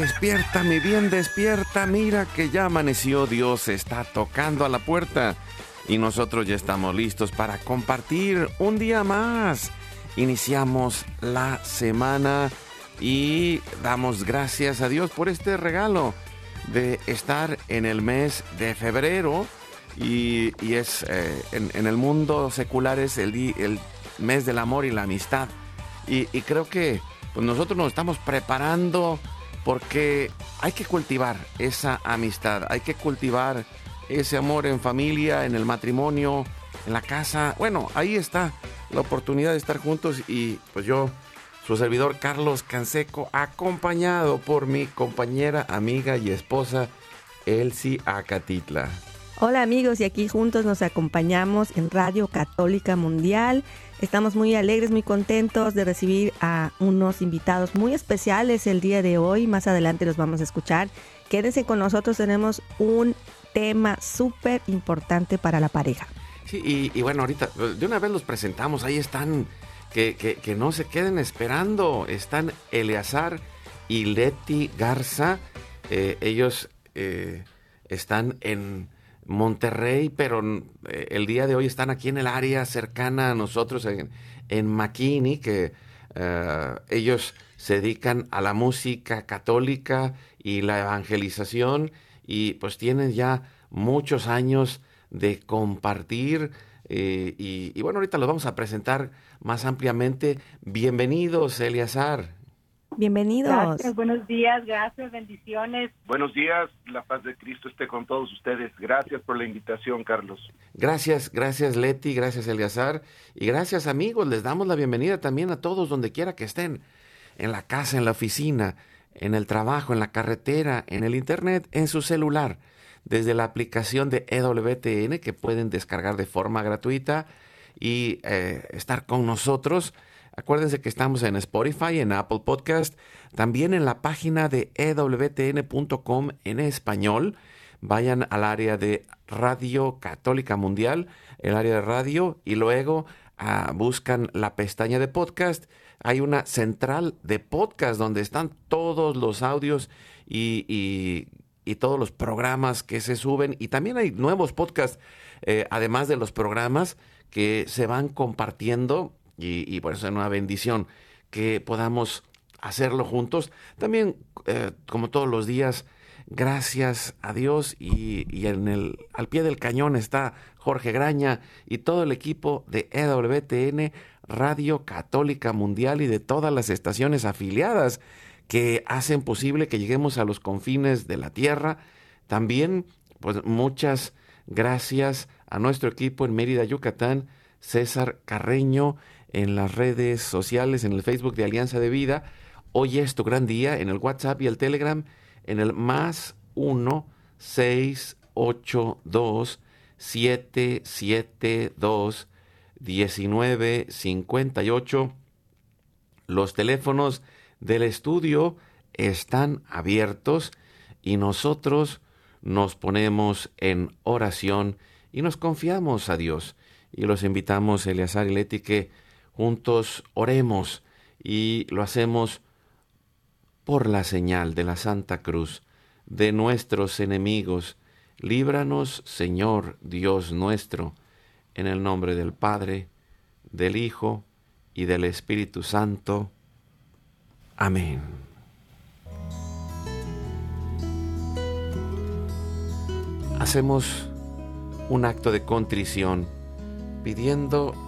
Despierta, mi bien, despierta. Mira que ya amaneció. Dios está tocando a la puerta. Y nosotros ya estamos listos para compartir un día más. Iniciamos la semana y damos gracias a Dios por este regalo de estar en el mes de febrero. Y, y es eh, en, el mundo secular es el, el mes del amor y la amistad. Y, y creo que pues nosotros nos estamos preparando porque hay que cultivar esa amistad, hay que cultivar ese amor en familia, en el matrimonio, en la casa. Bueno, ahí está la oportunidad de estar juntos y pues yo, su servidor Carlos Canseco, acompañado por mi compañera, amiga y esposa Elsie Acatitla. Hola amigos y aquí juntos nos acompañamos en Radio Católica Mundial. Estamos muy alegres, muy contentos de recibir a unos invitados muy especiales el día de hoy. Más adelante los vamos a escuchar. Quédense con nosotros, tenemos un tema súper importante para la pareja. Sí, y, bueno, ahorita de una vez los presentamos, ahí están, que, que- que no se queden esperando, están Eleazar y Leti Garza, Eh, ellos eh, están en Monterrey, pero eh, el día de hoy están aquí en el área cercana a nosotros, en, en McKinney, que eh, ellos se dedican a la música católica y la evangelización y pues tienen ya muchos años de compartir eh, y, bueno, ahorita los vamos a presentar más ampliamente. Bienvenidos, Eliazar. Bienvenidos. Gracias, buenos días, gracias, bendiciones. Buenos días, la paz de Cristo esté con todos ustedes. Gracias por la invitación, Carlos. Gracias, gracias Leti, gracias Eliazar y gracias amigos. Les damos la bienvenida también a todos donde quiera que estén, en la casa, en la oficina, en el trabajo, en la carretera, en el internet, en su celular, desde la aplicación de EWTN que pueden descargar de forma gratuita y eh, estar con nosotros. Acuérdense que estamos en Spotify, en Apple Podcast, también en la página de ewtn.com en español. Vayan al área de Radio Católica Mundial, el área de radio, y luego ah, buscan la pestaña de podcast. Hay una central de podcast donde están todos los audios y todos los programas que se suben. Y también hay nuevos podcasts, eh, además de los programas que se van compartiendo. Y, por eso es una bendición que podamos hacerlo juntos. También, eh, como todos los días, gracias a Dios y, y en el, al pie del cañón está Jorge Graña y todo el equipo de EWTN, Radio Católica Mundial y de todas las estaciones afiliadas que hacen posible que lleguemos a los confines de la tierra. También, pues muchas gracias a nuestro equipo en Mérida, Yucatán, César Carreño, en las redes sociales, en el Facebook de Alianza de Vida. Hoy es tu gran día en el WhatsApp y el Telegram en el más 1 682 772 1958. Los teléfonos del estudio están abiertos y nosotros nos ponemos en oración y nos confiamos a Dios y los invitamos, Eleazar y Leti, que juntos oremos y lo hacemos por la señal de la Santa Cruz de nuestros enemigos. Líbranos, Señor Dios nuestro, en el nombre del Padre, del Hijo y del Espíritu Santo. Amén. Hacemos un acto de contrición pidiendo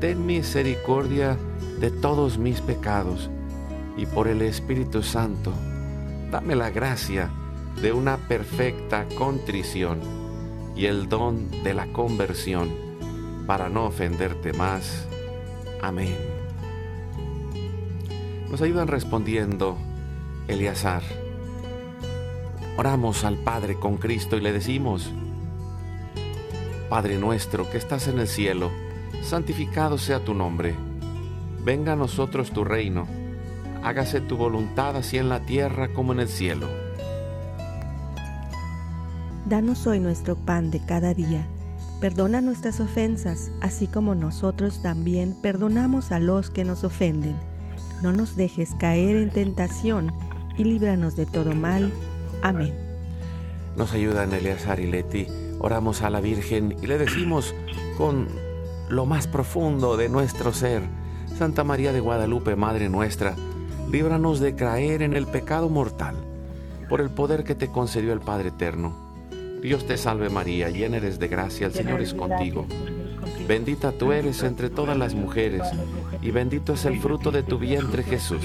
Ten misericordia de todos mis pecados y por el Espíritu Santo, dame la gracia de una perfecta contrición y el don de la conversión para no ofenderte más. Amén. Nos ayudan respondiendo Eleazar. Oramos al Padre con Cristo y le decimos, Padre nuestro que estás en el cielo, santificado sea tu nombre. Venga a nosotros tu reino. Hágase tu voluntad así en la tierra como en el cielo. Danos hoy nuestro pan de cada día. Perdona nuestras ofensas, así como nosotros también perdonamos a los que nos ofenden. No nos dejes caer en tentación y líbranos de todo mal. Amén. Nos ayudan Eleazar y Leti oramos a la Virgen y le decimos con lo más profundo de nuestro ser, Santa María de Guadalupe, Madre nuestra, líbranos de caer en el pecado mortal, por el poder que te concedió el Padre Eterno. Dios te salve María, llena eres de gracia, el Señor es contigo. Bendita tú eres entre todas las mujeres, y bendito es el fruto de tu vientre Jesús.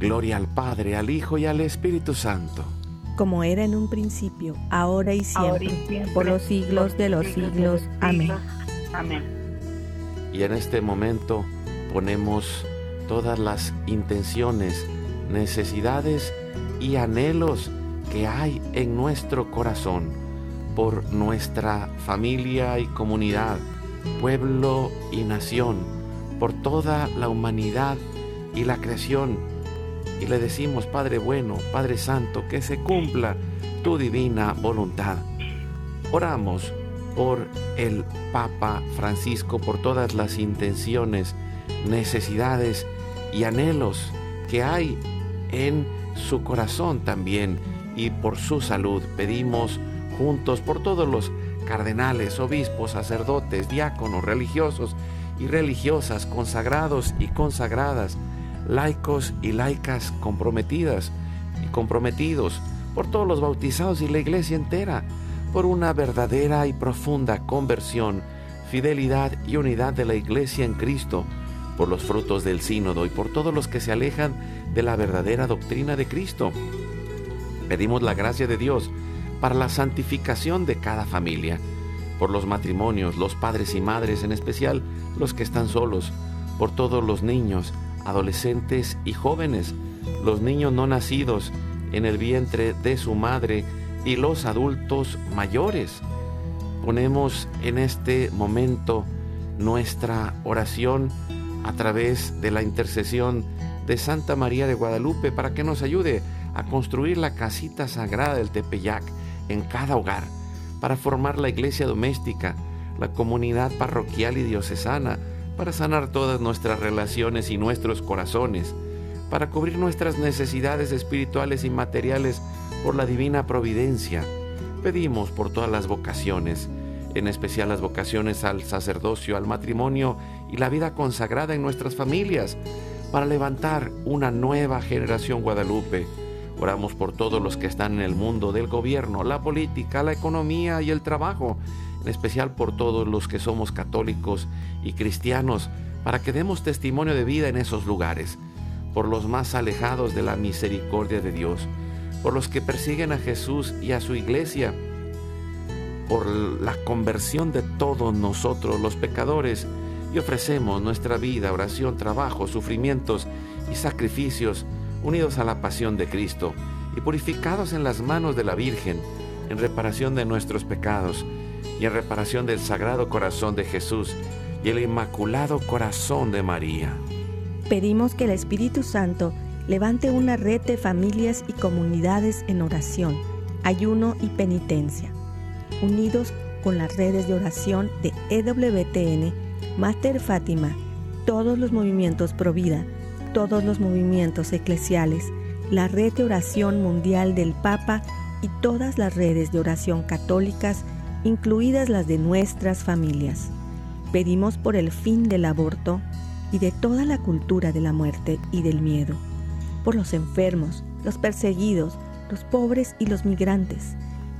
Gloria al Padre, al Hijo y al Espíritu Santo. Como era en un principio, ahora y siempre, por los siglos de los siglos. Amén. Y en este momento ponemos todas las intenciones, necesidades y anhelos que hay en nuestro corazón por nuestra familia y comunidad, pueblo y nación, por toda la humanidad y la creación. Y le decimos, Padre bueno, Padre Santo, que se cumpla tu divina voluntad. Oramos por el Papa Francisco, por todas las intenciones, necesidades y anhelos que hay en su corazón también y por su salud. Pedimos juntos por todos los cardenales, obispos, sacerdotes, diáconos, religiosos y religiosas, consagrados y consagradas, laicos y laicas comprometidas y comprometidos, por todos los bautizados y la iglesia entera, por una verdadera y profunda conversión, fidelidad y unidad de la iglesia en Cristo, por los frutos del sínodo y por todos los que se alejan de la verdadera doctrina de Cristo. Pedimos la gracia de Dios para la santificación de cada familia, por los matrimonios, los padres y madres, en especial los que están solos, por todos los niños, adolescentes y jóvenes, los niños no nacidos en el vientre de su madre y los adultos mayores. Ponemos en este momento nuestra oración a través de la intercesión de Santa María de Guadalupe para que nos ayude a construir la casita sagrada del Tepeyac en cada hogar, para formar la iglesia doméstica, la comunidad parroquial y diocesana, para sanar todas nuestras relaciones y nuestros corazones, para cubrir nuestras necesidades espirituales y materiales por la divina providencia. Pedimos por todas las vocaciones, en especial las vocaciones al sacerdocio, al matrimonio y la vida consagrada en nuestras familias, para levantar una nueva generación guadalupe. Oramos por todos los que están en el mundo del gobierno, la política, la economía y el trabajo, en especial por todos los que somos católicos y cristianos, para que demos testimonio de vida en esos lugares, por los más alejados de la misericordia de Dios, por los que persiguen a Jesús y a su iglesia, por la conversión de todos nosotros los pecadores, y ofrecemos nuestra vida, oración, trabajo, sufrimientos y sacrificios unidos a la pasión de Cristo y purificados en las manos de la Virgen en reparación de nuestros pecados y en reparación del Sagrado Corazón de Jesús y el Inmaculado Corazón de María. Pedimos que el Espíritu Santo levante una red de familias y comunidades en oración, ayuno y penitencia, unidos con las redes de oración de EWTN, Mater Fátima, todos los movimientos pro vida, todos los movimientos eclesiales, la red de oración mundial del Papa y todas las redes de oración católicas, incluidas las de nuestras familias. Pedimos por el fin del aborto y de toda la cultura de la muerte y del miedo por los enfermos, los perseguidos, los pobres y los migrantes,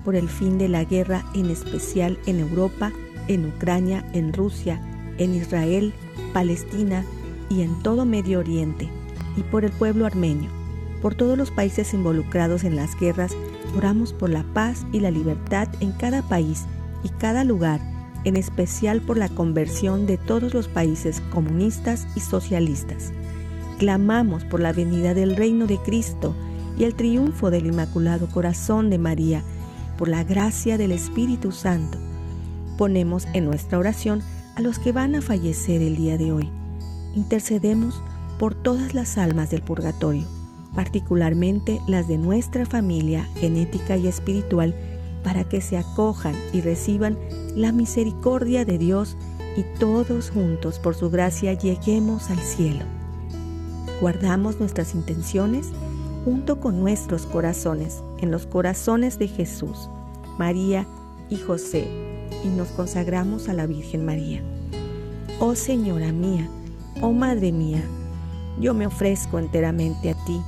por el fin de la guerra en especial en Europa, en Ucrania, en Rusia, en Israel, Palestina y en todo Medio Oriente, y por el pueblo armenio, por todos los países involucrados en las guerras, oramos por la paz y la libertad en cada país y cada lugar, en especial por la conversión de todos los países comunistas y socialistas clamamos por la venida del reino de Cristo y el triunfo del Inmaculado Corazón de María, por la gracia del Espíritu Santo. Ponemos en nuestra oración a los que van a fallecer el día de hoy. Intercedemos por todas las almas del purgatorio, particularmente las de nuestra familia genética y espiritual, para que se acojan y reciban la misericordia de Dios y todos juntos por su gracia lleguemos al cielo guardamos nuestras intenciones junto con nuestros corazones en los corazones de Jesús, María y José y nos consagramos a la Virgen María. Oh Señora mía, oh Madre mía, yo me ofrezco enteramente a ti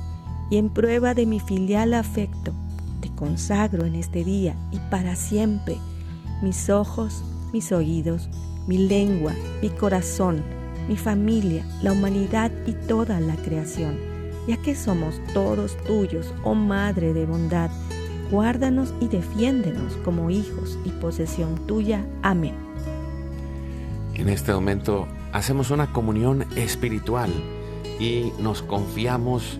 y en prueba de mi filial afecto, te consagro en este día y para siempre mis ojos, mis oídos, mi lengua, mi corazón, mi familia, la humanidad y toda la creación, ya que somos todos tuyos, oh Madre de bondad. Guárdanos y defiéndenos como hijos y posesión tuya. Amén. En este momento hacemos una comunión espiritual y nos confiamos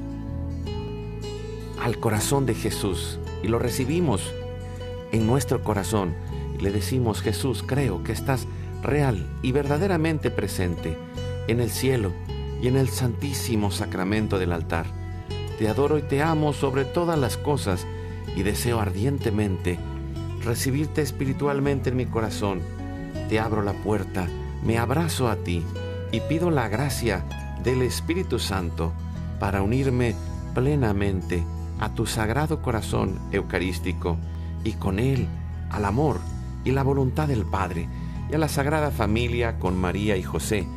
al corazón de Jesús y lo recibimos en nuestro corazón le decimos, Jesús, creo que estás real y verdaderamente presente en el cielo y en el santísimo sacramento del altar. Te adoro y te amo sobre todas las cosas y deseo ardientemente recibirte espiritualmente en mi corazón. Te abro la puerta, me abrazo a ti y pido la gracia del Espíritu Santo para unirme plenamente a tu sagrado corazón eucarístico y con él al amor y la voluntad del Padre y a la Sagrada Familia con María y José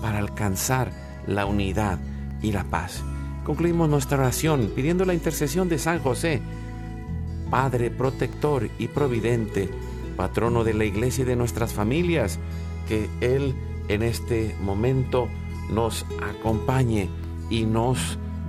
para alcanzar la unidad y la paz. Concluimos nuestra oración pidiendo la intercesión de San José, Padre protector y providente, patrono de la iglesia y de nuestras familias, que Él en este momento nos acompañe y nos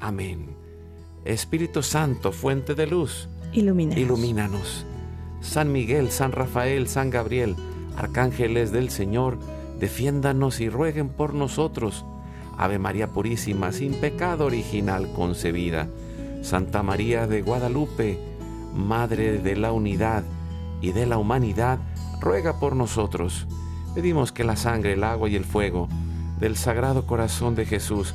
Amén. Espíritu Santo, fuente de luz, Ilumínanos. ilumínanos. San Miguel, San Rafael, San Gabriel, arcángeles del Señor, defiéndanos y rueguen por nosotros. Ave María Purísima, sin pecado original concebida. Santa María de Guadalupe, Madre de la Unidad y de la Humanidad, ruega por nosotros. Pedimos que la sangre, el agua y el fuego del Sagrado Corazón de Jesús,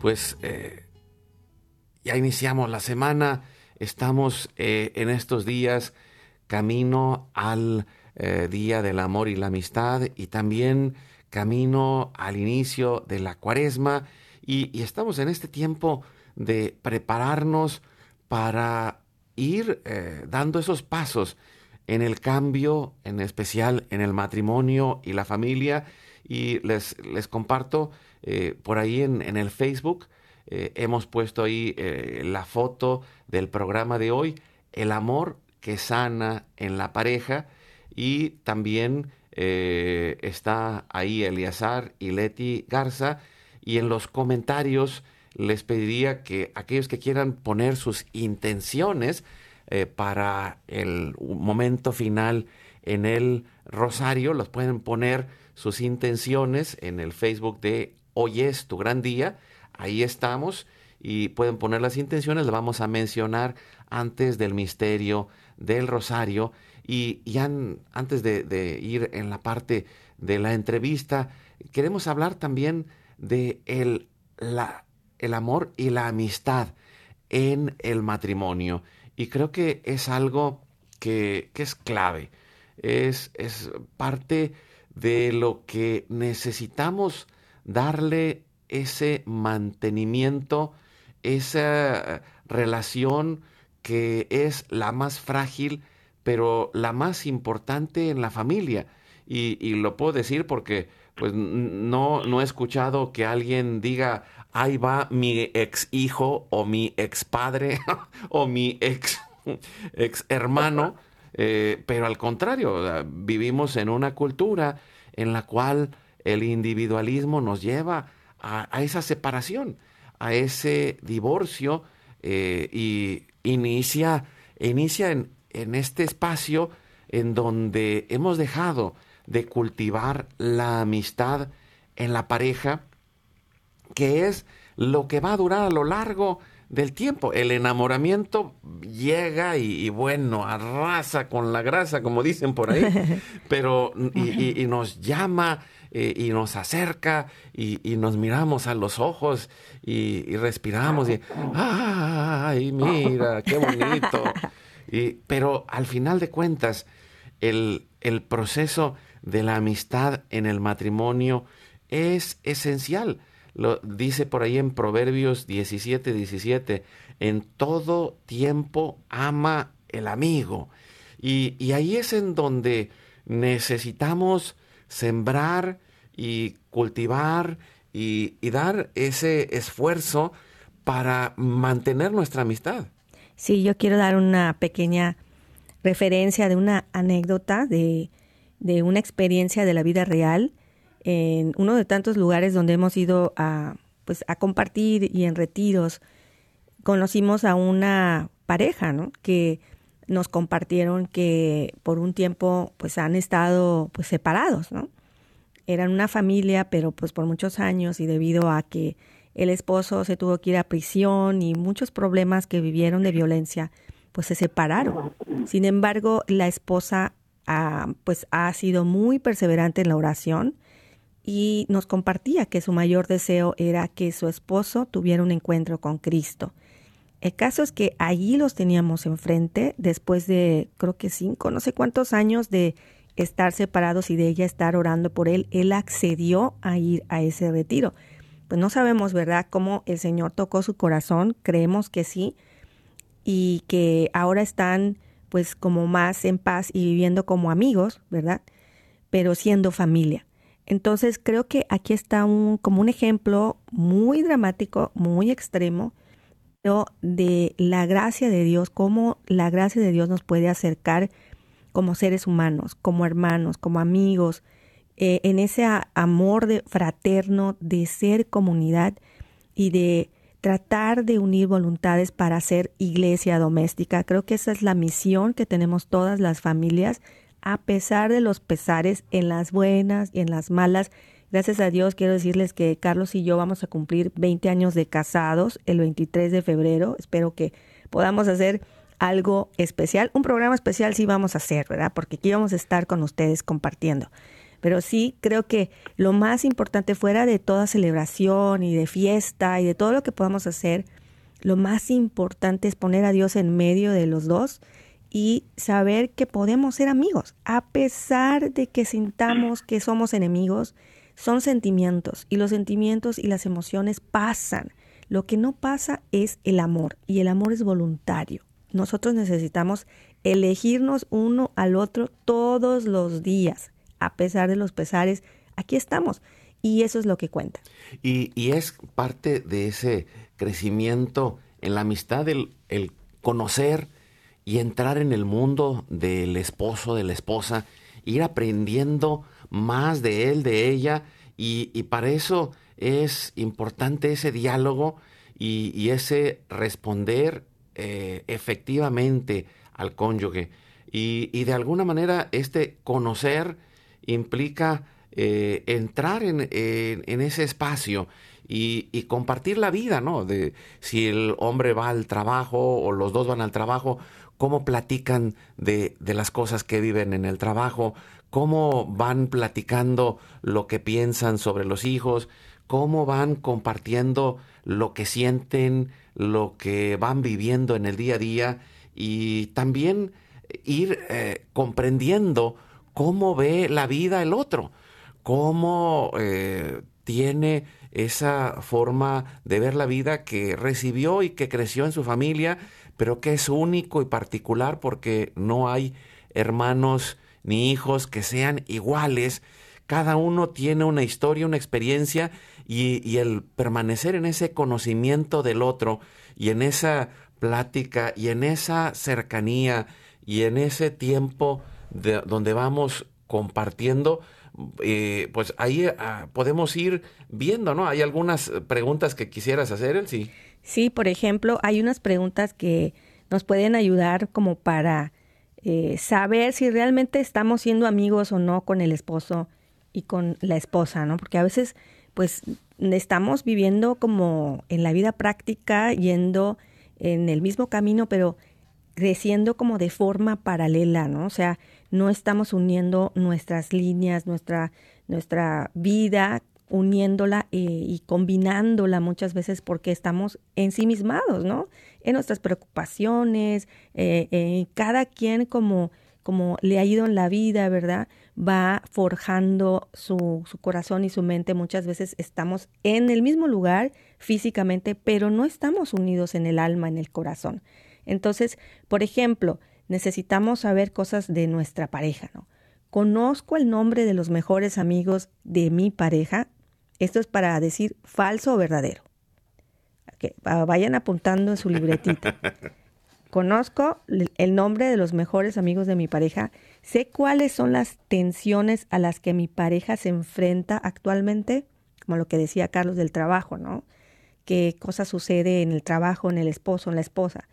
Pues eh, ya iniciamos la semana, estamos eh, en estos días camino al eh, Día del Amor y la Amistad y también camino al inicio de la cuaresma y, y estamos en este tiempo de prepararnos para ir dando esos pasos en el cambio, en especial en el matrimonio y la familia. Y les, les comparto eh, por ahí en, en el Facebook, eh, hemos puesto ahí eh, la foto del programa de hoy, El amor que sana en la pareja. Y también está ahí Eliazar y Leti Garza. Y en los comentarios les pediría que aquellos que quieran poner sus intenciones para el momento final en el rosario, los pueden poner sus intenciones en el Facebook de Hoy es tu gran día. Ahí estamos y pueden poner las intenciones, las vamos a mencionar antes del misterio del rosario. Y, y an- antes de, de ir en la parte de la entrevista, queremos hablar también de el, la, el amor y la amistad en el matrimonio. Y creo que es algo que, que es clave, es, es parte de lo que necesitamos darle ese mantenimiento, esa relación que es la más frágil, pero la más importante en la familia. Y, y lo puedo decir porque pues no, no he escuchado que alguien diga, ahí va mi ex hijo o mi ex padre o mi ex, ex hermano, eh, pero al contrario, vivimos en una cultura en la cual el individualismo nos lleva a, a esa separación, a ese divorcio eh, y inicia, inicia en, en este espacio en donde hemos dejado de cultivar la amistad en la pareja, que es lo que va a durar a lo largo del tiempo. El enamoramiento llega y, y bueno, arrasa con la grasa, como dicen por ahí, pero y, y- y nos llama eh, y nos acerca y, y nos miramos a los ojos y, y respiramos y ¡ay, mira, qué bonito! Y, pero al final de cuentas, el, el proceso de la amistad en el matrimonio es esencial. Lo dice por ahí en Proverbios 17, 17, en todo tiempo ama el amigo. Y, y ahí es en donde necesitamos sembrar y cultivar y, dar ese esfuerzo para mantener nuestra amistad. Sí, yo quiero dar una pequeña referencia de una anécdota de, de una experiencia de la vida real en uno de tantos lugares donde hemos ido a, pues, a compartir y en retiros. Conocimos a una pareja, ¿no? Que nos compartieron que por un tiempo pues han estado pues separados, ¿no? Eran una familia, pero pues por muchos años y debido a que el esposo se tuvo que ir a prisión y muchos problemas que vivieron de violencia, pues se separaron. Sin embargo, la esposa ah, pues ha sido muy perseverante en la oración y nos compartía que su mayor deseo era que su esposo tuviera un encuentro con Cristo. El caso es que allí los teníamos enfrente después de creo que cinco, no sé cuántos años de estar separados y de ella estar orando por él, él accedió a ir a ese retiro. Pues no sabemos, ¿verdad?, cómo el Señor tocó su corazón, creemos que sí, y que ahora están pues como más en paz y viviendo como amigos, ¿verdad? Pero siendo familia. Entonces creo que aquí está un, como un ejemplo muy dramático, muy extremo, de la gracia de Dios, cómo la gracia de Dios nos puede acercar como seres humanos, como hermanos, como amigos, eh, en ese amor de, fraterno de ser comunidad y de tratar de unir voluntades para ser iglesia doméstica. Creo que esa es la misión que tenemos todas las familias, a pesar de los pesares, en las buenas y en las malas. Gracias a Dios quiero decirles que Carlos y yo vamos a cumplir 20 años de casados el 23 de febrero. Espero que podamos hacer algo especial. Un programa especial sí vamos a hacer, ¿verdad? Porque aquí vamos a estar con ustedes compartiendo. Pero sí creo que lo más importante fuera de toda celebración y de fiesta y de todo lo que podamos hacer, lo más importante es poner a Dios en medio de los dos y saber que podemos ser amigos, a pesar de que sintamos que somos enemigos, son sentimientos y los sentimientos y las emociones pasan. Lo que no pasa es el amor y el amor es voluntario. Nosotros necesitamos elegirnos uno al otro todos los días a pesar de los pesares, aquí estamos. Y eso es lo que cuenta. Y, es parte de ese crecimiento en la amistad, el, el conocer y entrar en el mundo del esposo, de la esposa, ir aprendiendo más de él, de ella, y, para eso es importante ese diálogo y, ese responder eh, efectivamente al cónyuge. Y, y, de alguna manera este conocer implica eh, entrar en, ese espacio y, compartir la vida, ¿no? De si el hombre va al trabajo o los dos van al trabajo, cómo platican de, las cosas que viven en el trabajo, cómo van platicando lo que piensan sobre los hijos, cómo van compartiendo lo que sienten, lo que van viviendo en el día a día y también ir eh, comprendiendo cómo ve la vida el otro, cómo eh, tiene esa forma de ver la vida que recibió y que creció en su familia, pero que es único y particular porque no hay hermanos ni hijos que sean iguales. Cada uno tiene una historia, una experiencia y, y el permanecer en ese conocimiento del otro y en esa plática y en esa cercanía y en ese tiempo donde vamos compartiendo, eh, pues ahí ah, podemos ir viendo, ¿no? Hay algunas preguntas que quisieras hacer, sí. Sí, por ejemplo, hay unas preguntas que nos pueden ayudar como para eh, saber si realmente estamos siendo amigos o no con el esposo y con la esposa, ¿no? Porque a veces, pues, estamos viviendo como en la vida práctica, yendo en el mismo camino, pero creciendo como de forma paralela, ¿no? O sea, no estamos uniendo nuestras líneas, nuestra, nuestra vida, uniéndola eh, y combinándola muchas veces porque estamos ensimismados, ¿no? En nuestras preocupaciones, eh, eh, cada quien como, como le ha ido en la vida, ¿verdad? Va forjando su, su corazón y su mente. Muchas veces estamos en el mismo lugar físicamente, pero no estamos unidos en el alma, en el corazón. Entonces, por ejemplo, necesitamos saber cosas de nuestra pareja, ¿no? Conozco el nombre de los mejores amigos de mi pareja. Esto es para decir falso o verdadero. Que vayan apuntando en su libretita. Conozco el nombre de los mejores amigos de mi pareja. Sé cuáles son las tensiones a las que mi pareja se enfrenta actualmente, como lo que decía Carlos del trabajo, ¿no? Qué cosa sucede en el trabajo, en el esposo, en la esposa.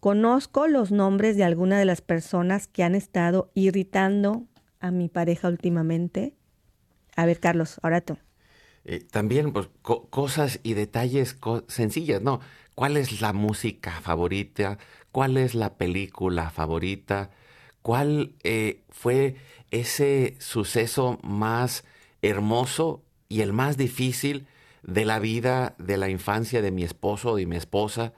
Conozco los nombres de algunas de las personas que han estado irritando a mi pareja últimamente. A ver, Carlos, ahora tú. Eh, también pues, cosas y detalles sencillas, ¿no? ¿Cuál es la música favorita? ¿Cuál es la película favorita? ¿Cuál eh, fue ese suceso más hermoso y el más difícil de la vida, de la infancia de mi esposo y mi esposa?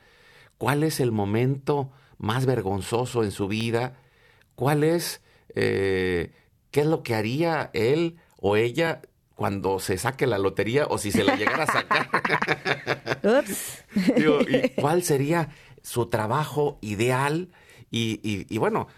cuál es el momento más vergonzoso en su vida, cuál es, eh, qué es lo que haría él o ella cuando se saque la lotería o si se la llegara a sacar. Ups. Digo, ¿y ¿Cuál sería su trabajo ideal? Y, y- bueno,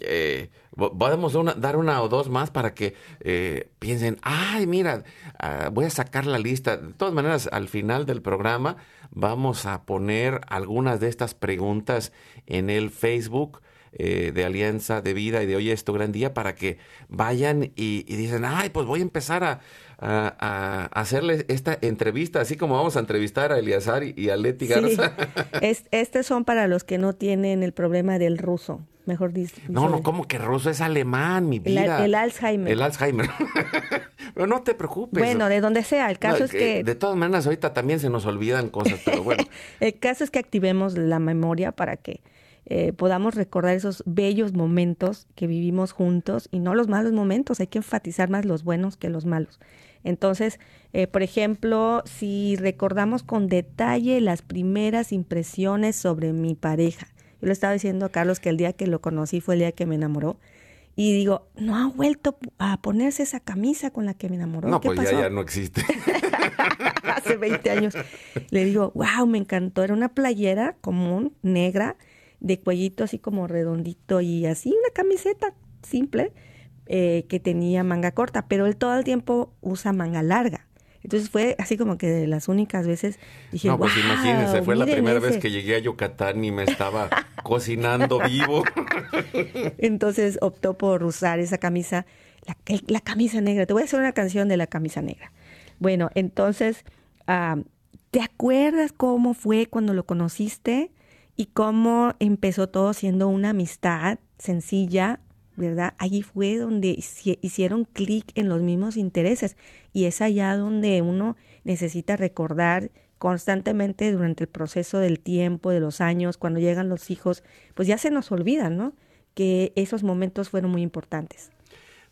eh, po- podemos una- dar una o dos más para que eh, piensen, ay, mira, ah, voy a sacar la lista. De todas maneras, al final del programa vamos a poner algunas de estas preguntas en el Facebook eh, de Alianza de Vida y de Hoy es tu gran día para que vayan y, y dicen, ay, pues voy a empezar a, a- a hacerles esta entrevista, así como vamos a entrevistar a Eliazar y, y a Leti Sí. Garza. Es- estos son para los que no tienen el problema del ruso, mejor dicho. No, no, ¿cómo que ruso es alemán, mi El, vida? el Alzheimer. El Alzheimer. pero no te preocupes. bueno, de donde sea. El caso No, es que De todas maneras, ahorita también se nos olvidan cosas, pero bueno. El caso es que activemos la memoria para que eh, podamos recordar esos bellos momentos que vivimos juntos y no los malos momentos. Hay que enfatizar más los buenos que los malos. Entonces, eh, por ejemplo, si recordamos con detalle las primeras impresiones sobre mi pareja. Yo le estaba diciendo a Carlos que el día que lo conocí fue el día que me enamoró. Y digo, no ha vuelto a ponerse esa camisa con la que me enamoró. No, ¿Qué pues pasó? ya, ya no existe. hace 20 años. Le digo, wow, me encantó. Era una playera común, negra, de cuellito así como redondito y así, una camiseta simple eh, que tenía manga corta, pero él todo el tiempo usa manga larga. Entonces fue así como que de las únicas veces dije, No, pues "Guau, imagínense, fue la primera vez ese". que llegué a Yucatán y me estaba cocinando vivo. Entonces optó por usar esa camisa, la camisa negra. Te voy a hacer una canción de la camisa negra. Bueno, entonces, ah, ¿te acuerdas cómo fue cuando lo conociste y cómo empezó todo siendo una amistad sencilla, ¿verdad? Allí fue donde hici- hicieron clic en los mismos intereses y es allá donde uno necesita recordar constantemente durante el proceso del tiempo, de los años, cuando llegan los hijos, pues ya se nos olvida, ¿no? Que esos momentos fueron muy importantes.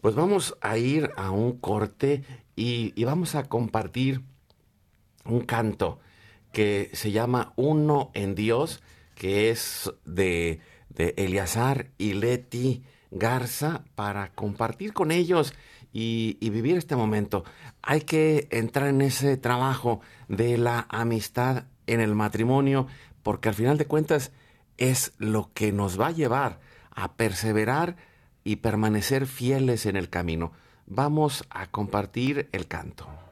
Pues vamos a ir a un corte y, y vamos a compartir un canto que se llama Uno en Dios, que es de, de y Leti Garza, para compartir con ellos y vivir este momento. Hay que entrar en ese trabajo de la amistad en el matrimonio, porque al final de cuentas es lo que nos va a llevar a perseverar y permanecer fieles en el camino. Vamos a compartir el canto.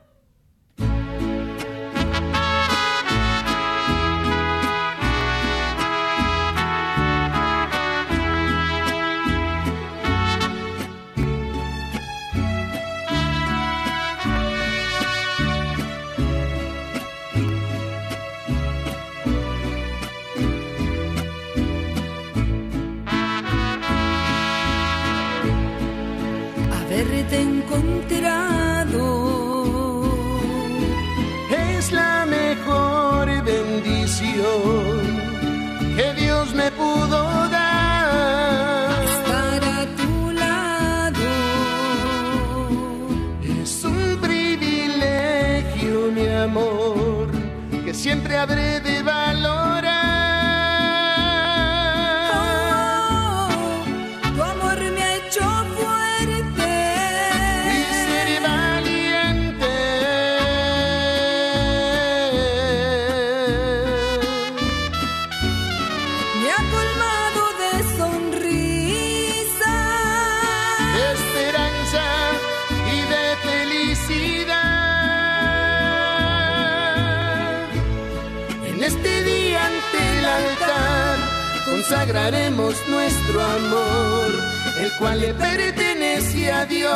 El cual le pertenece a Dios.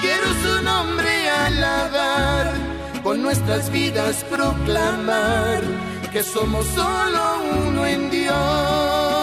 Quiero su nombre alabar, con nuestras vidas proclamar que somos solo uno en Dios.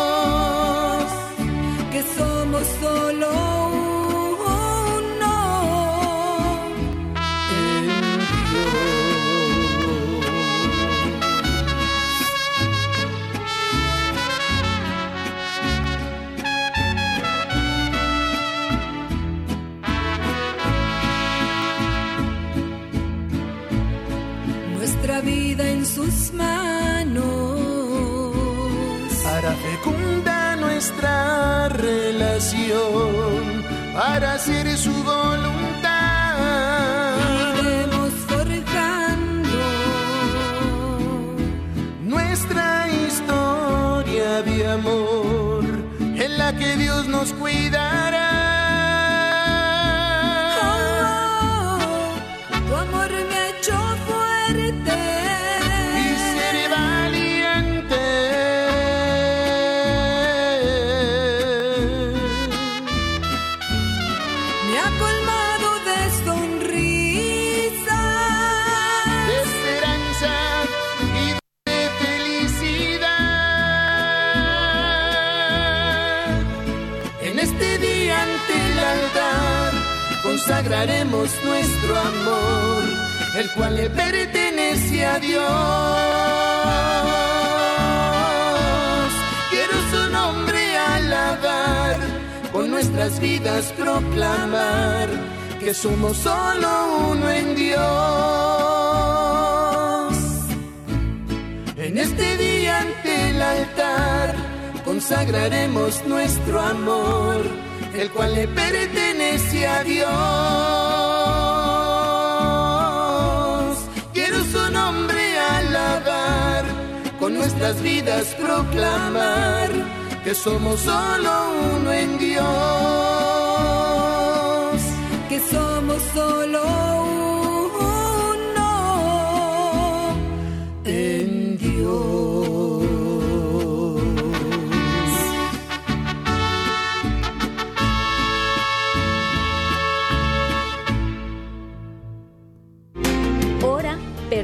Consagraremos nuestro amor, el cual le pertenece a Dios. Quiero su nombre alabar, con nuestras vidas proclamar que somos solo uno en Dios. que somos solo uno en Dios.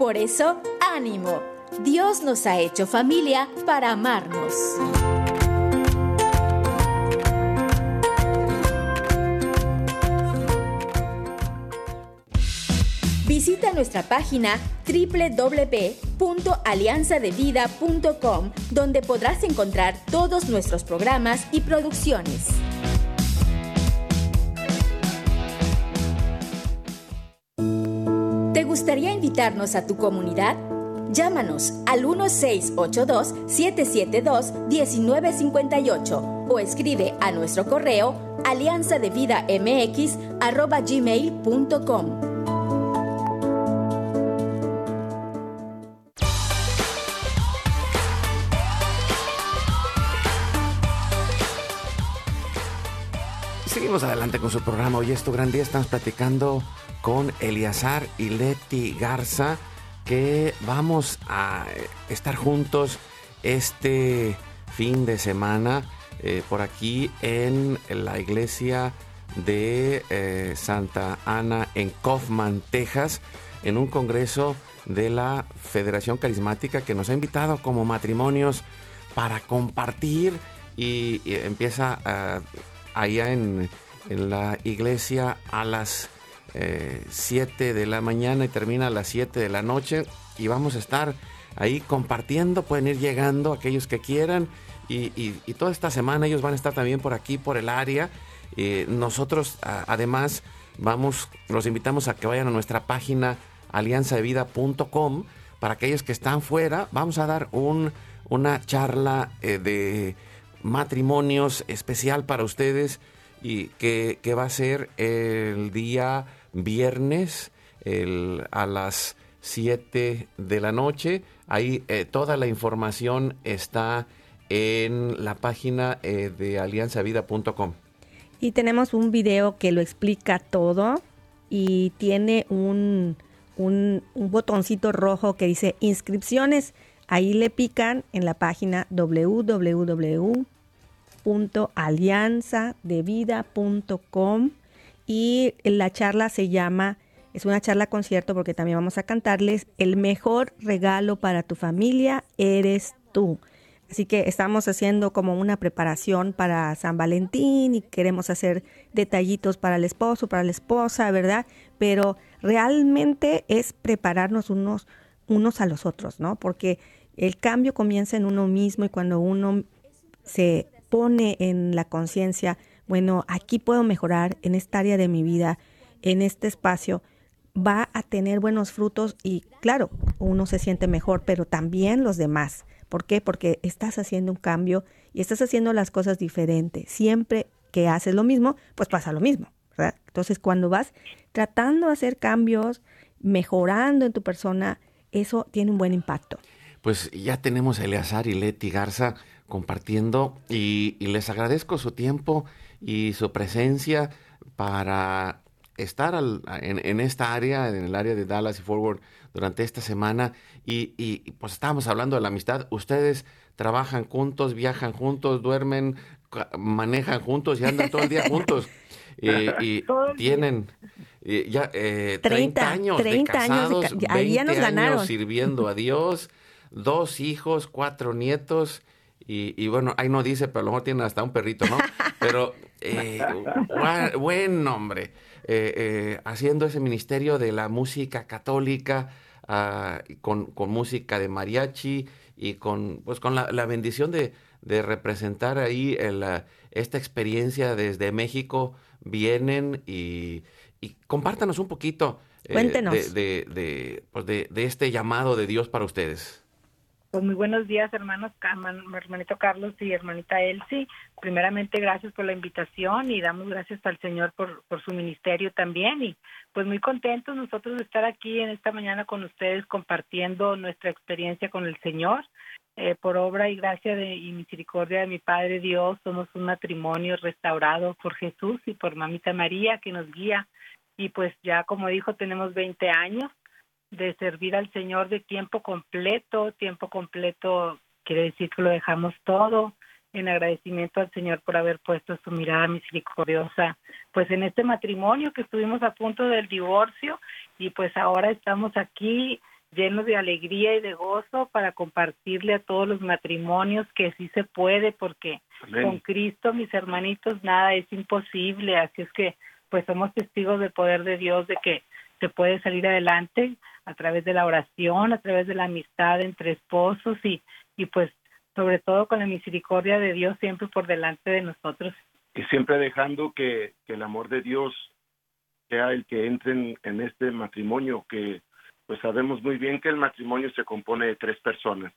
Por eso, ánimo. Dios nos ha hecho familia para amarnos. Visita nuestra página www.alianzadevida.com donde podrás encontrar todos nuestros programas y producciones. Gustaría invitarnos a tu comunidad? Llámanos al 1682-772-1958 o escribe a nuestro correo alianzadevidamx.gmail.com. Adelante con su programa. Hoy es tu gran día. Estamos platicando con Eliazar y Leti Garza que vamos a estar juntos este fin de semana eh, por aquí en la iglesia de eh, Santa Ana en Kaufman, Texas, en un congreso de la Federación Carismática que nos ha invitado como matrimonios para compartir y, empieza ah, allá en, en la iglesia a las 7 de la mañana y termina a las 7 de la noche. Y vamos a estar ahí compartiendo, pueden ir llegando aquellos que quieran. Y, toda esta semana ellos van a estar también por aquí, por el área. Eh, nosotros además vamos, los invitamos a que vayan a nuestra página alianzadevida.com para aquellos que están fuera, vamos a dar un, una charla eh, de matrimonios especial para ustedes y que, va a ser el día viernes el- a las 7 de la noche. Ahí eh, toda la información está en la página eh, de alianzavida.com. Y tenemos un video que lo explica todo y tiene un, un, un botoncito rojo que dice inscripciones. Ahí le pican en la página www.alianzadevida.com y la charla se llama, es una charla concierto porque también vamos a cantarles, el mejor regalo para tu familia eres tú. Así que estamos haciendo como una preparación para San Valentín y queremos hacer detallitos para el esposo, para la esposa, ¿verdad? Pero realmente es prepararnos unos, unos a los otros, ¿no? Porque el cambio comienza en uno mismo y cuando uno se pone en la conciencia, bueno, aquí puedo mejorar en esta área de mi vida, en este espacio, va a tener buenos frutos y claro, uno se siente mejor, pero también los demás. ¿Por qué? Porque estás haciendo un cambio y estás haciendo las cosas diferentes. Siempre que haces lo mismo, pues pasa lo mismo. Entonces, cuando vas tratando de hacer cambios, mejorando en tu persona, eso tiene un buen impacto. Pues ya tenemos a Eleazar y Leti Garza compartiendo y, y les agradezco su tiempo y su presencia para estar al, en, en, esta área, en el área de Dallas y Forward durante esta semana y, y, pues estábamos hablando de la amistad. Ustedes trabajan juntos, viajan juntos, duermen, manejan juntos y andan todo el día juntos. y, y tienen ya eh, 30, 30, años 30 de casados, años de ca 20 nos ganaron. años sirviendo a Dios, dos hijos, cuatro nietos. Y, y, bueno, ahí no dice, pero a lo mejor tienen hasta un perrito, ¿no? Pero, eh, buen nombre. Eh, eh, haciendo ese ministerio de la música católica, uh, con, con, música de mariachi y con, pues, con la, la bendición de, de, representar ahí el, uh, esta experiencia desde México. Vienen y, y compártanos un poquito Cuéntenos. de, de, pues de, este llamado de Dios para ustedes. Pues muy buenos días, hermanos, hermanito Carlos y hermanita Elsie. Primeramente, gracias por la invitación y damos gracias al Señor por, por su ministerio también. Y pues muy contentos nosotros de estar aquí en esta mañana con ustedes compartiendo nuestra experiencia con el Señor. Eh, por obra y gracia de, y misericordia de mi Padre Dios, somos un matrimonio restaurado por Jesús y por Mamita María que nos guía. Y pues ya, como dijo, tenemos 20 años de servir al Señor de tiempo completo. Tiempo completo quiere decir que lo dejamos todo en agradecimiento al Señor por haber puesto su mirada misericordiosa pues en este matrimonio que estuvimos a punto del divorcio y pues ahora estamos aquí llenos de alegría y de gozo para compartirle a todos los matrimonios que sí se puede porque Amén. con Cristo mis hermanitos nada es imposible así es que pues somos testigos del poder de Dios de que se puede salir adelante a través de la oración, a través de la amistad entre esposos y, y pues sobre todo con la misericordia de Dios siempre por delante de nosotros. Y siempre dejando que, que el amor de Dios sea el que entre en, en, este matrimonio, que pues sabemos muy bien que el matrimonio se compone de tres personas,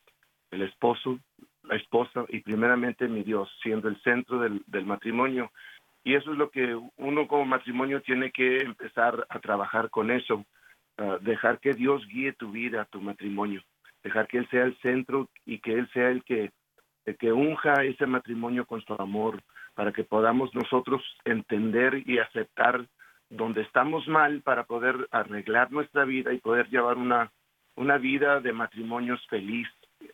el esposo, la esposa y primeramente mi Dios, siendo el centro del, del matrimonio. Y eso es lo que uno como matrimonio tiene que empezar a trabajar con eso, uh, dejar que Dios guíe tu vida, tu matrimonio, dejar que Él sea el centro y que Él sea el que, que unja ese matrimonio con su amor, para que podamos nosotros entender y aceptar donde estamos mal para poder arreglar nuestra vida y poder llevar una, una vida de matrimonios feliz.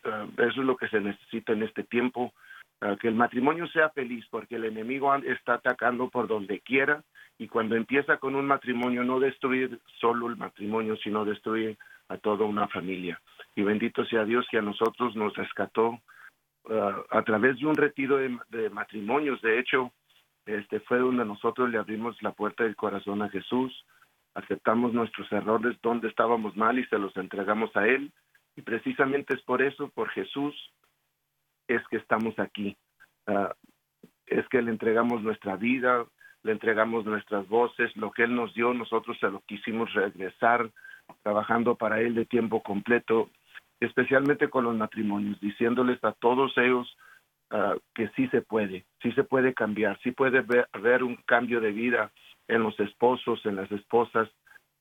Uh, eso es lo que se necesita en este tiempo, uh, que el matrimonio sea feliz, porque el enemigo está atacando por donde quiera y cuando empieza con un matrimonio, no destruir solo el matrimonio, sino destruir a toda una familia. Y bendito sea Dios que a nosotros nos rescató uh, a través de un retiro de, de matrimonios. De hecho, este fue donde nosotros le abrimos la puerta del corazón a Jesús, aceptamos nuestros errores donde estábamos mal y se los entregamos a Él. Y precisamente es por eso, por Jesús, es que estamos aquí. Uh, es que le entregamos nuestra vida, le entregamos nuestras voces, lo que Él nos dio, nosotros se lo quisimos regresar, trabajando para Él de tiempo completo, especialmente con los matrimonios, diciéndoles a todos ellos, Uh, que sí se puede, sí se puede cambiar, sí puede ver, haber un cambio de vida en los esposos, en las esposas,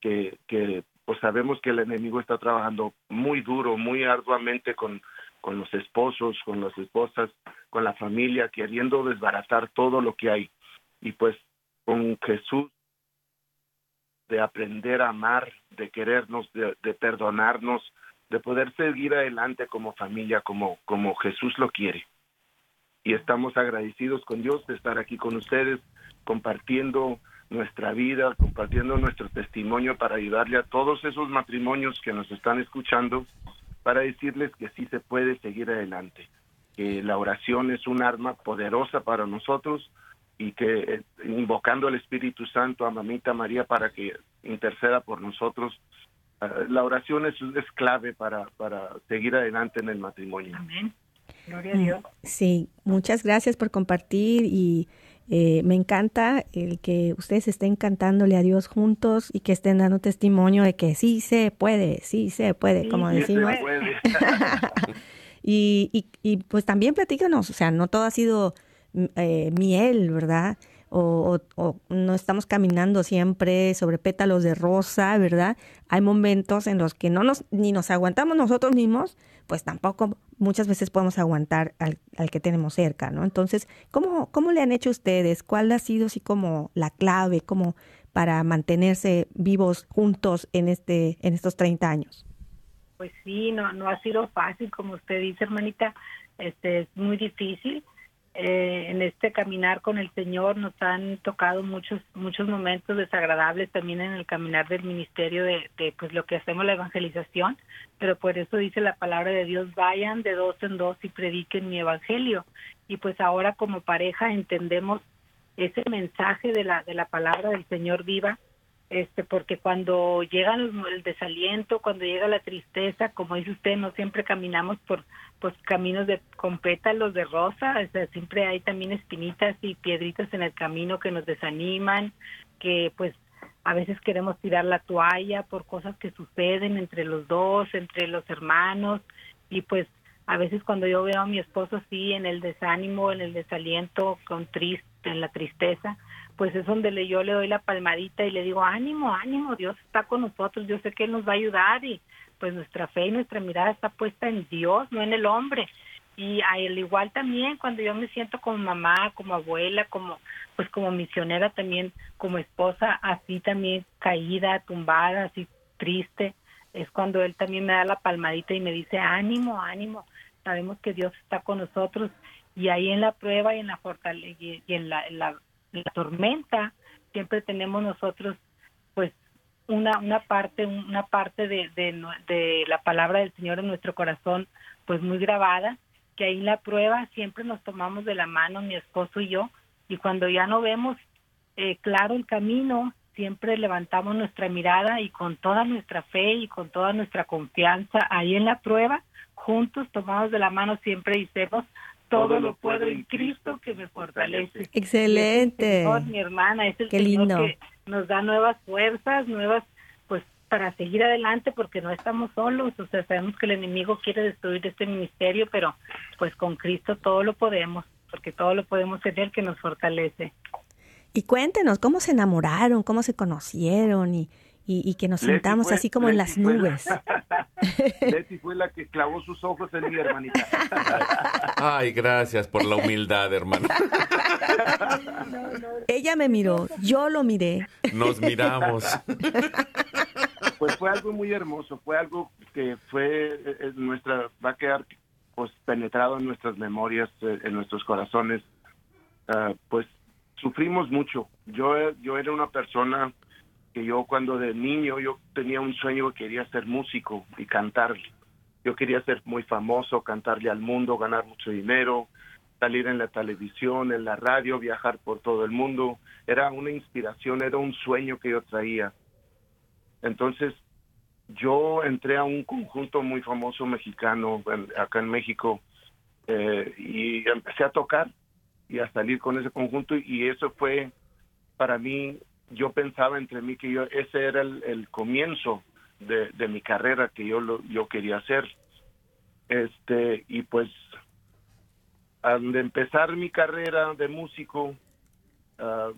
que, que pues sabemos que el enemigo está trabajando muy duro, muy arduamente con, con los esposos, con las esposas, con la familia, queriendo desbaratar todo lo que hay. Y pues con Jesús, de aprender a amar, de querernos, de, de perdonarnos, de poder seguir adelante como familia, como, como Jesús lo quiere. Y estamos agradecidos con Dios de estar aquí con ustedes compartiendo nuestra vida, compartiendo nuestro testimonio para ayudarle a todos esos matrimonios que nos están escuchando para decirles que sí se puede seguir adelante, que la oración es un arma poderosa para nosotros y que eh, invocando al Espíritu Santo a Mamita María para que interceda por nosotros, eh, la oración es, es clave para, para seguir adelante en el matrimonio. Amén. Gloria a Dios. Sí, muchas gracias por compartir y eh, me encanta el que ustedes estén cantándole a Dios juntos y que estén dando testimonio de que sí se puede, sí se puede, como Sí, se decimos. puede. y, y, y, pues también platícanos, o sea, no todo ha sido mm, eh, miel, ¿verdad? O, o- o no estamos caminando siempre sobre pétalos de rosa, ¿verdad? Hay momentos en los que no nos, ni nos aguantamos nosotros mismos, pues tampoco muchas veces podemos aguantar al, al que tenemos cerca, ¿no? Entonces, ¿cómo, ¿cómo le han hecho ustedes? ¿Cuál ha sido así como la clave como para mantenerse vivos juntos en, este, en estos 30 años? Pues sí, no, no ha sido fácil, como usted dice, hermanita, este es muy difícil. Eh, en este caminar con el Señor nos han tocado muchos muchos momentos desagradables también en el caminar del ministerio de, de pues lo que hacemos la evangelización, pero por eso dice la palabra de Dios, vayan de dos en dos y prediquen mi evangelio. Y pues ahora como pareja entendemos ese mensaje de la de la palabra del Señor viva este porque cuando llega el, desaliento, cuando llega la tristeza, como dice usted, no siempre caminamos por pues caminos de con pétalos de rosa, o sea, siempre hay también espinitas y piedritas en el camino que nos desaniman, que pues a veces queremos tirar la toalla por cosas que suceden entre los dos, entre los hermanos y pues a veces cuando yo veo a mi esposo así en el desánimo, en el desaliento, con triste, en la tristeza, pues es donde le, yo le doy la palmadita y le digo, ánimo, ánimo, Dios está con nosotros, yo sé que Él nos va a ayudar y pues nuestra fe y nuestra mirada está puesta en Dios, no en el hombre. Y al igual también cuando yo me siento como mamá, como abuela, como pues como misionera también, como esposa, así también caída, tumbada, así triste, es cuando Él también me da la palmadita y me dice, ánimo, ánimo, sabemos que Dios está con nosotros y ahí en la prueba y en la fortaleza y en la, en la la tormenta siempre tenemos nosotros pues una una parte una parte de, de, la palabra del Señor en nuestro corazón pues muy grabada que ahí la prueba siempre nos tomamos de la mano mi esposo y yo y cuando ya no vemos eh, claro el camino siempre levantamos nuestra mirada y con toda nuestra fe y con toda nuestra confianza ahí en la prueba juntos tomados de la mano siempre decimos todo lo puedo en Cristo que me fortalece. Excelente. Señor, mi hermana, es el Qué Señor lindo. que nos da nuevas fuerzas, nuevas, pues, para seguir adelante, porque no estamos solos. O sea, sabemos que el enemigo quiere destruir este ministerio, pero pues con Cristo todo lo podemos, porque todo lo podemos tener que nos fortalece. Y cuéntenos, ¿cómo se enamoraron? ¿Cómo se conocieron? Y, y, y que nos Leti sentamos fue- así como en las fue la- nubes. Leti fue la que clavó sus ojos en mi hermanita. Ay, gracias por la humildad, hermano. Ella me miró, yo lo miré. Nos miramos. Pues fue algo muy hermoso, fue algo que fue eh, eh, nuestra va a quedar pues penetrado en nuestras memorias, eh, en nuestros corazones. Ah, pues sufrimos mucho. Yo yo era una persona que yo cuando de niño yo tenía un sueño que quería ser músico y cantar. Yo quería ser muy famoso, cantarle al mundo, ganar mucho dinero, salir en la televisión, en la radio, viajar por todo el mundo. Era una inspiración, era un sueño que yo traía. Entonces, yo entré a un conjunto muy famoso mexicano acá en México eh, y empecé a tocar y a salir con ese conjunto y eso fue para mí, yo pensaba entre mí que yo ese era el, el comienzo de, de mi carrera que yo lo, yo quería hacer. Este, y pues al empezar mi carrera de músico, ah,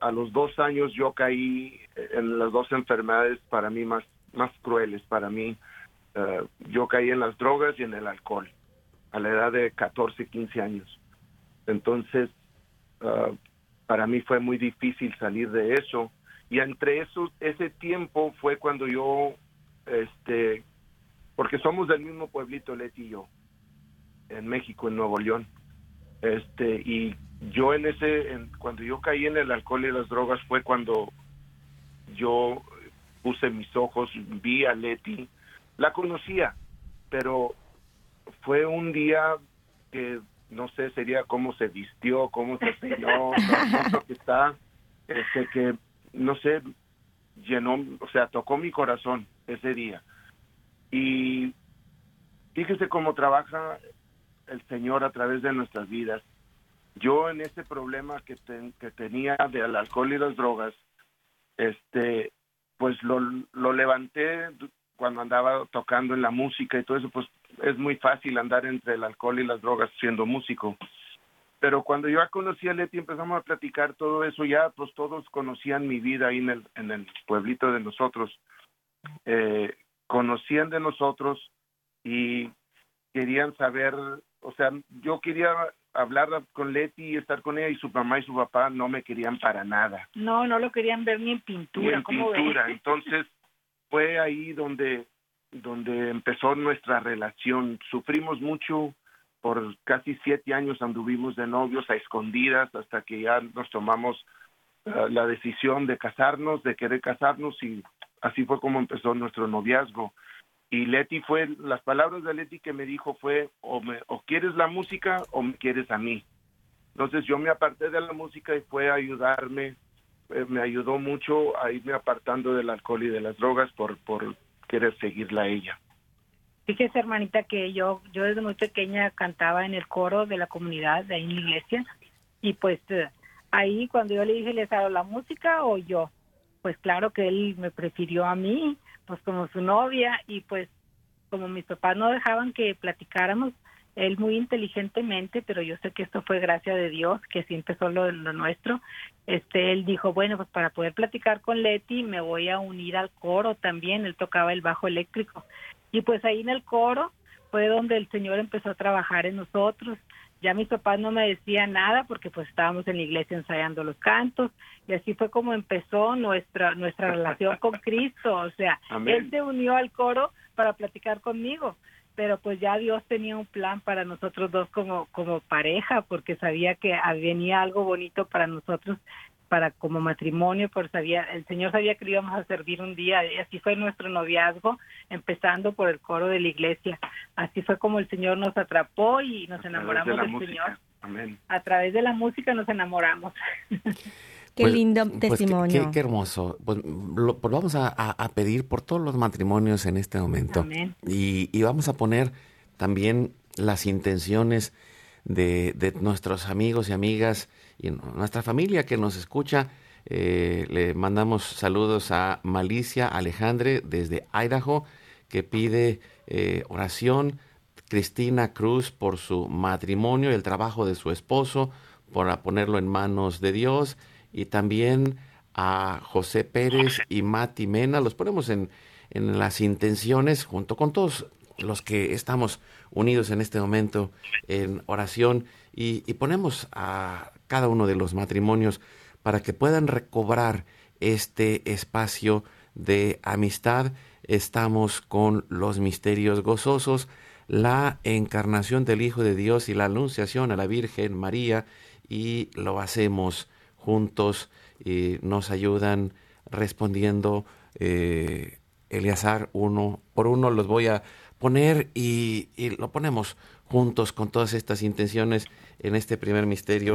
a los dos años yo caí en las dos enfermedades para mí más, más crueles para mí. Ah, yo caí en las drogas y en el alcohol a la edad de 14, 15 años. Entonces, ah, para mí fue muy difícil salir de eso. Y entre esos, ese tiempo fue cuando yo, este, porque somos del mismo pueblito, Leti y yo, en México, en Nuevo León. Este, y yo en ese, en- cuando yo caí en el alcohol y las drogas fue cuando yo puse mis ojos, vi a Leti, la conocía, pero fue un día que no sé, sería cómo se vistió, cómo se peinó, que está, este, que, no sé, llenó, o sea, tocó mi corazón ese día. Y fíjese cómo trabaja el Señor a través de nuestras vidas. Yo en ese problema que, que tenía del alcohol y las drogas, este, pues lo, lo levanté cuando andaba tocando en la música y todo eso, pues es muy fácil andar entre el alcohol y las drogas siendo músico. Pero cuando yo conocí a Leti, empezamos a platicar todo eso, ya pues todos conocían mi vida ahí en el, en el pueblito de nosotros. Eh, conocían de nosotros y querían saber, o sea, yo quería hablar con Leti y estar con ella y su mamá y su papá no me querían para nada No, no lo querían ver ni en pintura. en ¿cómo ves? pintura. Entonces fue ahí donde, donde empezó nuestra relación. Sufrimos mucho, por casi siete años anduvimos de novios a escondidas hasta que ya nos tomamos eh, la decisión de casarnos, de querer casarnos y así fue como empezó nuestro noviazgo. Y Leti fue, las palabras de Leti que me dijo fue, o, me, o quieres la música o me quieres a mí. Entonces yo me aparté de la música y fue a ayudarme eh, me ayudó mucho a irme apartando del alcohol y de las drogas por, por querer seguirla a ella. Fíjese, hermanita, que yo, yo desde muy pequeña cantaba en el coro de la comunidad, de ahí en la iglesia, y pues eh, ahí cuando yo le dije, ¿les hago la música o yo? Pues claro que él me prefirió a mí, pues como su novia, y pues como mis papás no dejaban que platicáramos, él muy inteligentemente, pero yo sé que esto fue gracia de Dios, que sí empezó lo, lo nuestro, este, él dijo, bueno, pues para poder platicar con Leti me voy a unir al coro también, él tocaba el bajo eléctrico, y pues ahí en el coro fue donde el Señor empezó a trabajar en nosotros. Ya mis papás no me decían nada porque pues estábamos en la iglesia ensayando los cantos y así fue como empezó nuestra nuestra relación con Cristo, o sea, Amén. él se unió al coro para platicar conmigo, pero pues ya Dios tenía un plan para nosotros dos como como pareja porque sabía que venía algo bonito para nosotros para como matrimonio, por sabía, el Señor sabía que le íbamos a servir un día, y así fue nuestro noviazgo, empezando por el coro de la iglesia. Así fue como el Señor nos atrapó y nos enamoramos del música. Señor. Amén. A través de la música nos enamoramos. Qué Pues- lindo pues qué- testimonio. qué, qué hermoso. Pues, lo- pues vamos a, a- a pedir por todos los matrimonios en este momento. Amén. Y, y vamos a poner también las intenciones de, de nuestros amigos y amigas y nuestra familia que nos escucha. Eh, le mandamos saludos a Malicia Alejandre desde Idaho, que pide eh, oración. Cristina Cruz por su matrimonio y el trabajo de su esposo, por ponerlo en manos de Dios. Y también a José Pérez y Mati Mena. Los ponemos en, en las intenciones junto con todos los que estamos unidos en este momento en oración y, y ponemos a cada uno de los matrimonios para que puedan recobrar este espacio de amistad. Estamos con los misterios gozosos, la encarnación del Hijo de Dios y la anunciación a la Virgen María y lo hacemos juntos y nos ayudan respondiendo eh, Eleazar uno por uno los voy a poner y, y lo ponemos juntos con todas estas intenciones en este primer misterio.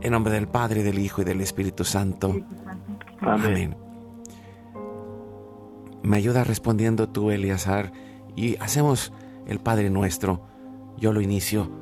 En nombre del Padre, del Hijo y del Espíritu Santo. Amén. Me ayuda respondiendo tú, Eleazar, y hacemos el Padre nuestro. Yo lo inicio.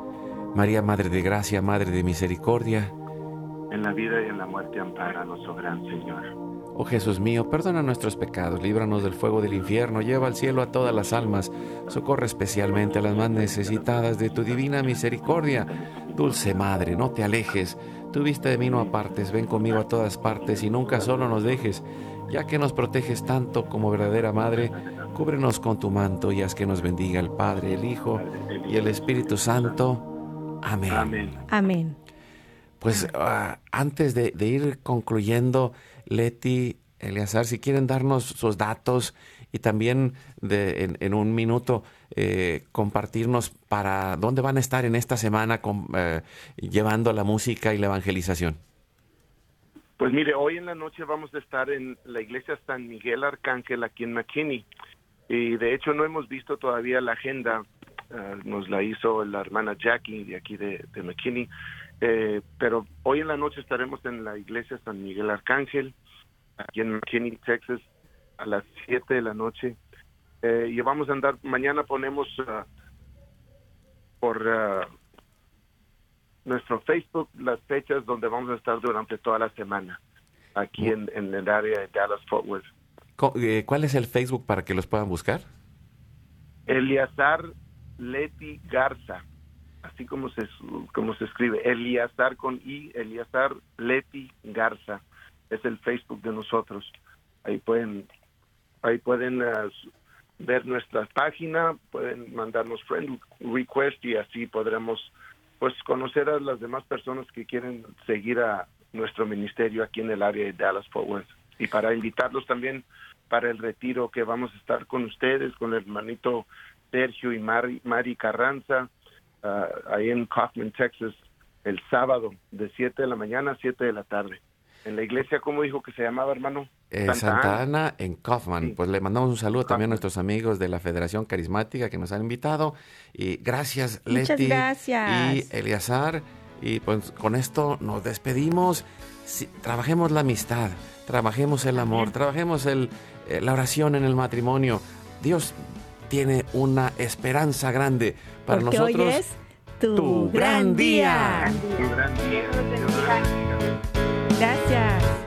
María, Madre de Gracia, Madre de Misericordia, En la vida y en la muerte, amparanos, oh gran Señor. oh Jesús mío, perdona nuestros pecados, líbranos del fuego del infierno, lleva al cielo a todas las almas, socorre especialmente a las más necesitadas de tu divina misericordia. Dulce Madre, no te alejes, tu vista de mí no apartes, ven conmigo a todas partes y nunca solo nos dejes, ya que nos proteges tanto como verdadera Madre, cúbrenos con tu manto y haz que nos bendiga el Padre, el Hijo y el Espíritu Santo. Amén. Amén. Amén. Pues ah, antes de, de ir concluyendo, Leti, Eleazar, si quieren darnos sus datos y también de, en, en un minuto eh, compartirnos para dónde van a estar en esta semana con, eh, llevando la música y la evangelización. Pues mire, hoy en la noche vamos a estar en la iglesia San Miguel Arcángel aquí en McKinney. Y de hecho no hemos visto todavía la agenda, eh, nos la hizo la hermana Jackie de aquí de, de McKinney. Eh, pero hoy en la noche estaremos en la iglesia San Miguel Arcángel, aquí en McKinney, Texas, a las 7 de la noche. Eh, y vamos a andar, mañana ponemos ah, por ah, nuestro Facebook las fechas donde vamos a estar durante toda la semana, aquí en, en el área de Dallas Fort Worth. Eh, ¿Cuál es el Facebook para que los puedan buscar? Eliazar Leti Garza, así como se como se escribe, Eliazar con I, Eliazar Leti Garza, es el Facebook de nosotros. Ahí pueden ahí pueden ah, ver nuestra página, pueden mandarnos friend request y así podremos pues conocer a las demás personas que quieren seguir a nuestro ministerio aquí en el área de Dallas Fort Worth y para invitarlos también para el retiro que vamos a estar con ustedes, con el hermanito Sergio y Mari, Mari Carranza, ah, ahí en Kaufman, Texas, el sábado de 7 de la mañana a 7 de la tarde. En la iglesia, ¿cómo dijo que se llamaba, hermano? Eh, Santa Santa Ana. En Kaufman. Sí. Pues le mandamos un saludo también a nuestros amigos de la Federación Carismática que nos han invitado. Y gracias, Muchas Leti gracias. y Eleazar. Y pues con esto nos despedimos. Sí, trabajemos la amistad, trabajemos el amor, trabajemos el, eh, la oración en el matrimonio. Dios tiene una esperanza grande para Porque nosotros. hoy es tu, tu gran gran día. día. Un gran día. Los bendiga. Gracias. Gracias.